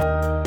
you